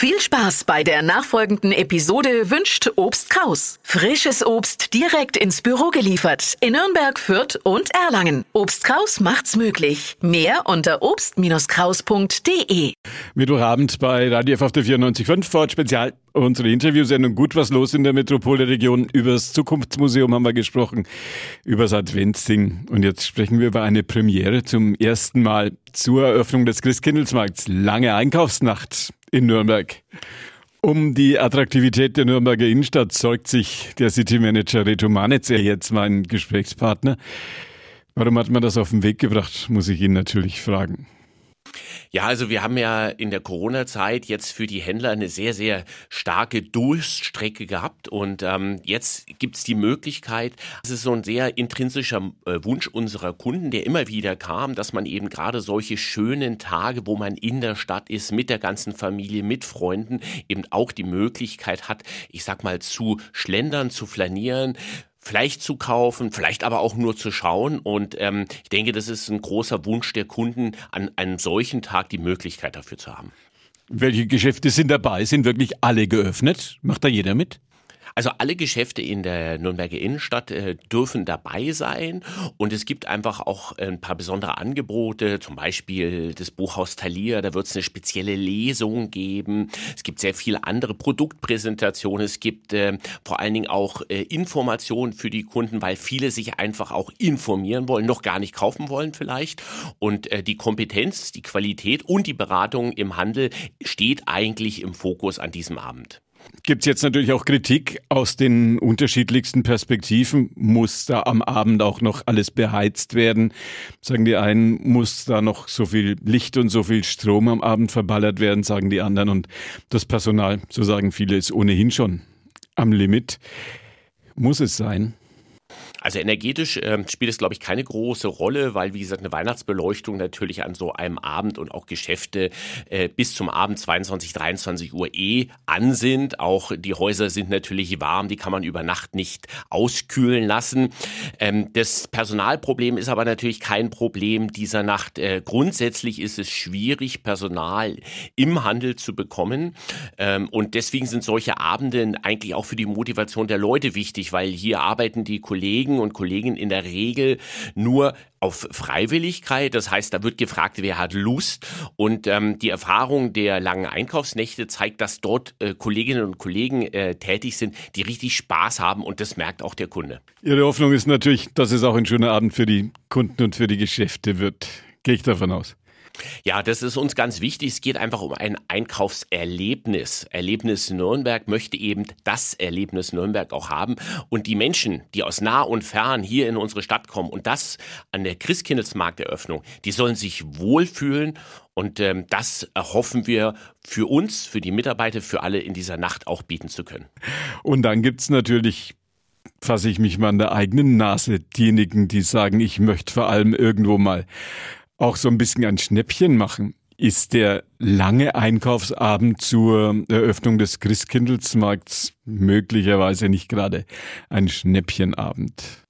Viel Spaß bei der nachfolgenden Episode wünscht Obst Kraus. Frisches Obst direkt ins Büro geliefert in Nürnberg, Fürth und Erlangen. Obst Kraus macht's möglich. Mehr unter obst-kraus.de. Mittwochabend bei Radio F auf der 94.5 Ford Spezial. Unsere Interviewsendung Gut was los in der Metropolregion. Über das Zukunftsmuseum haben wir gesprochen, über das Adventsding. Und jetzt sprechen wir über eine Premiere zum ersten Mal zur Eröffnung des Christkindlesmarkts. Lange Einkaufsnacht in Nürnberg. Um die Attraktivität der Nürnberger Innenstadt sorgt sich der City Manager Reto Manitz, jetzt mein Gesprächspartner. Warum hat man das auf den Weg gebracht, muss ich ihn natürlich fragen. Ja, also wir haben ja in der Corona-Zeit jetzt für die Händler eine sehr, sehr starke Durststrecke gehabt. Und ähm, jetzt gibt's die Möglichkeit, das ist so ein sehr intrinsischer äh, Wunsch unserer Kunden, der immer wieder kam, dass man eben gerade solche schönen Tage, wo man in der Stadt ist, mit der ganzen Familie, mit Freunden, eben auch die Möglichkeit hat, ich sag mal, zu schlendern, zu flanieren, vielleicht zu kaufen, vielleicht aber auch nur zu schauen. Und ähm, ich denke, das ist ein großer Wunsch der Kunden, an einem solchen Tag die Möglichkeit dafür zu haben. Welche Geschäfte sind dabei? Sind wirklich alle geöffnet? Macht da jeder mit? Also alle Geschäfte in der Nürnberger Innenstadt äh, dürfen dabei sein und es gibt einfach auch ein paar besondere Angebote, zum Beispiel das Buchhaus Thalia, da wird es eine spezielle Lesung geben. Es gibt sehr viele andere Produktpräsentationen, es gibt äh, vor allen Dingen auch äh, Informationen für die Kunden, weil viele sich einfach auch informieren wollen, noch gar nicht kaufen wollen vielleicht und äh, die Kompetenz, die Qualität und die Beratung im Handel steht eigentlich im Fokus an diesem Abend. Gibt es jetzt natürlich auch Kritik aus den unterschiedlichsten Perspektiven. Muss da am Abend auch noch alles beheizt werden? Sagen die einen, muss da noch so viel Licht und so viel Strom am Abend verballert werden, sagen die anderen. Und das Personal, so sagen viele, ist ohnehin schon am Limit. Muss es sein? Also energetisch äh, spielt es, glaube ich, keine große Rolle, weil, wie gesagt, eine Weihnachtsbeleuchtung natürlich an so einem Abend und auch Geschäfte äh, bis zum Abend 22, 23 Uhr eh an sind. Auch die Häuser sind natürlich warm, die kann man über Nacht nicht auskühlen lassen. Ähm, das Personalproblem ist aber natürlich kein Problem dieser Nacht. Äh, grundsätzlich ist es schwierig, Personal im Handel zu bekommen. Ähm, und deswegen sind solche Abende eigentlich auch für die Motivation der Leute wichtig, weil hier arbeiten die Kollegen Kollegen und Kolleginnen in der Regel nur auf Freiwilligkeit. Das heißt, da wird gefragt, wer hat Lust. Und ähm, die Erfahrung der langen Einkaufsnächte zeigt, dass dort äh, Kolleginnen und Kollegen äh, tätig sind, die richtig Spaß haben. Und das merkt auch der Kunde. Ihre Hoffnung ist natürlich, dass es auch ein schöner Abend für die Kunden und für die Geschäfte wird. Gehe ich davon aus. Ja, das ist uns ganz wichtig. Es geht einfach um ein Einkaufserlebnis. Erlebnis Nürnberg möchte eben das Erlebnis Nürnberg auch haben. Und die Menschen, die aus nah und fern hier in unsere Stadt kommen und das an der Christkindlesmarkteröffnung, die sollen sich wohlfühlen. Und ähm, das erhoffen wir für uns, für die Mitarbeiter, für alle in dieser Nacht auch bieten zu können. Und dann gibt's natürlich fasse ich mich mal an der eigenen Nase. Diejenigen, die sagen, ich möchte vor allem irgendwo mal auch so ein bisschen ein Schnäppchen machen. Ist der lange Einkaufsabend zur Eröffnung des Christkindlesmarkts möglicherweise nicht gerade ein Schnäppchenabend?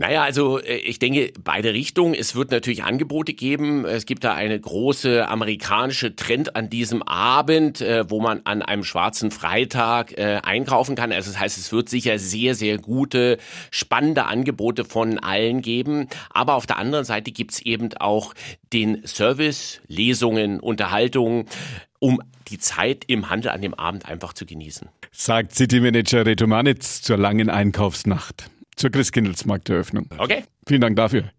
Naja, also äh, ich denke, beide Richtungen. Es wird natürlich Angebote geben. Es gibt da eine große amerikanische Trend an diesem Abend, äh, wo man an einem schwarzen Freitag äh, einkaufen kann. Also das heißt, es wird sicher sehr, sehr gute, spannende Angebote von allen geben. Aber auf der anderen Seite gibt's eben auch den Service, Lesungen, Unterhaltungen, um die Zeit im Handel an dem Abend einfach zu genießen. Sagt City Manager Reto Manitz zur langen Einkaufsnacht zur Christkindlesmarkteröffnung. Okay. Vielen Dank dafür.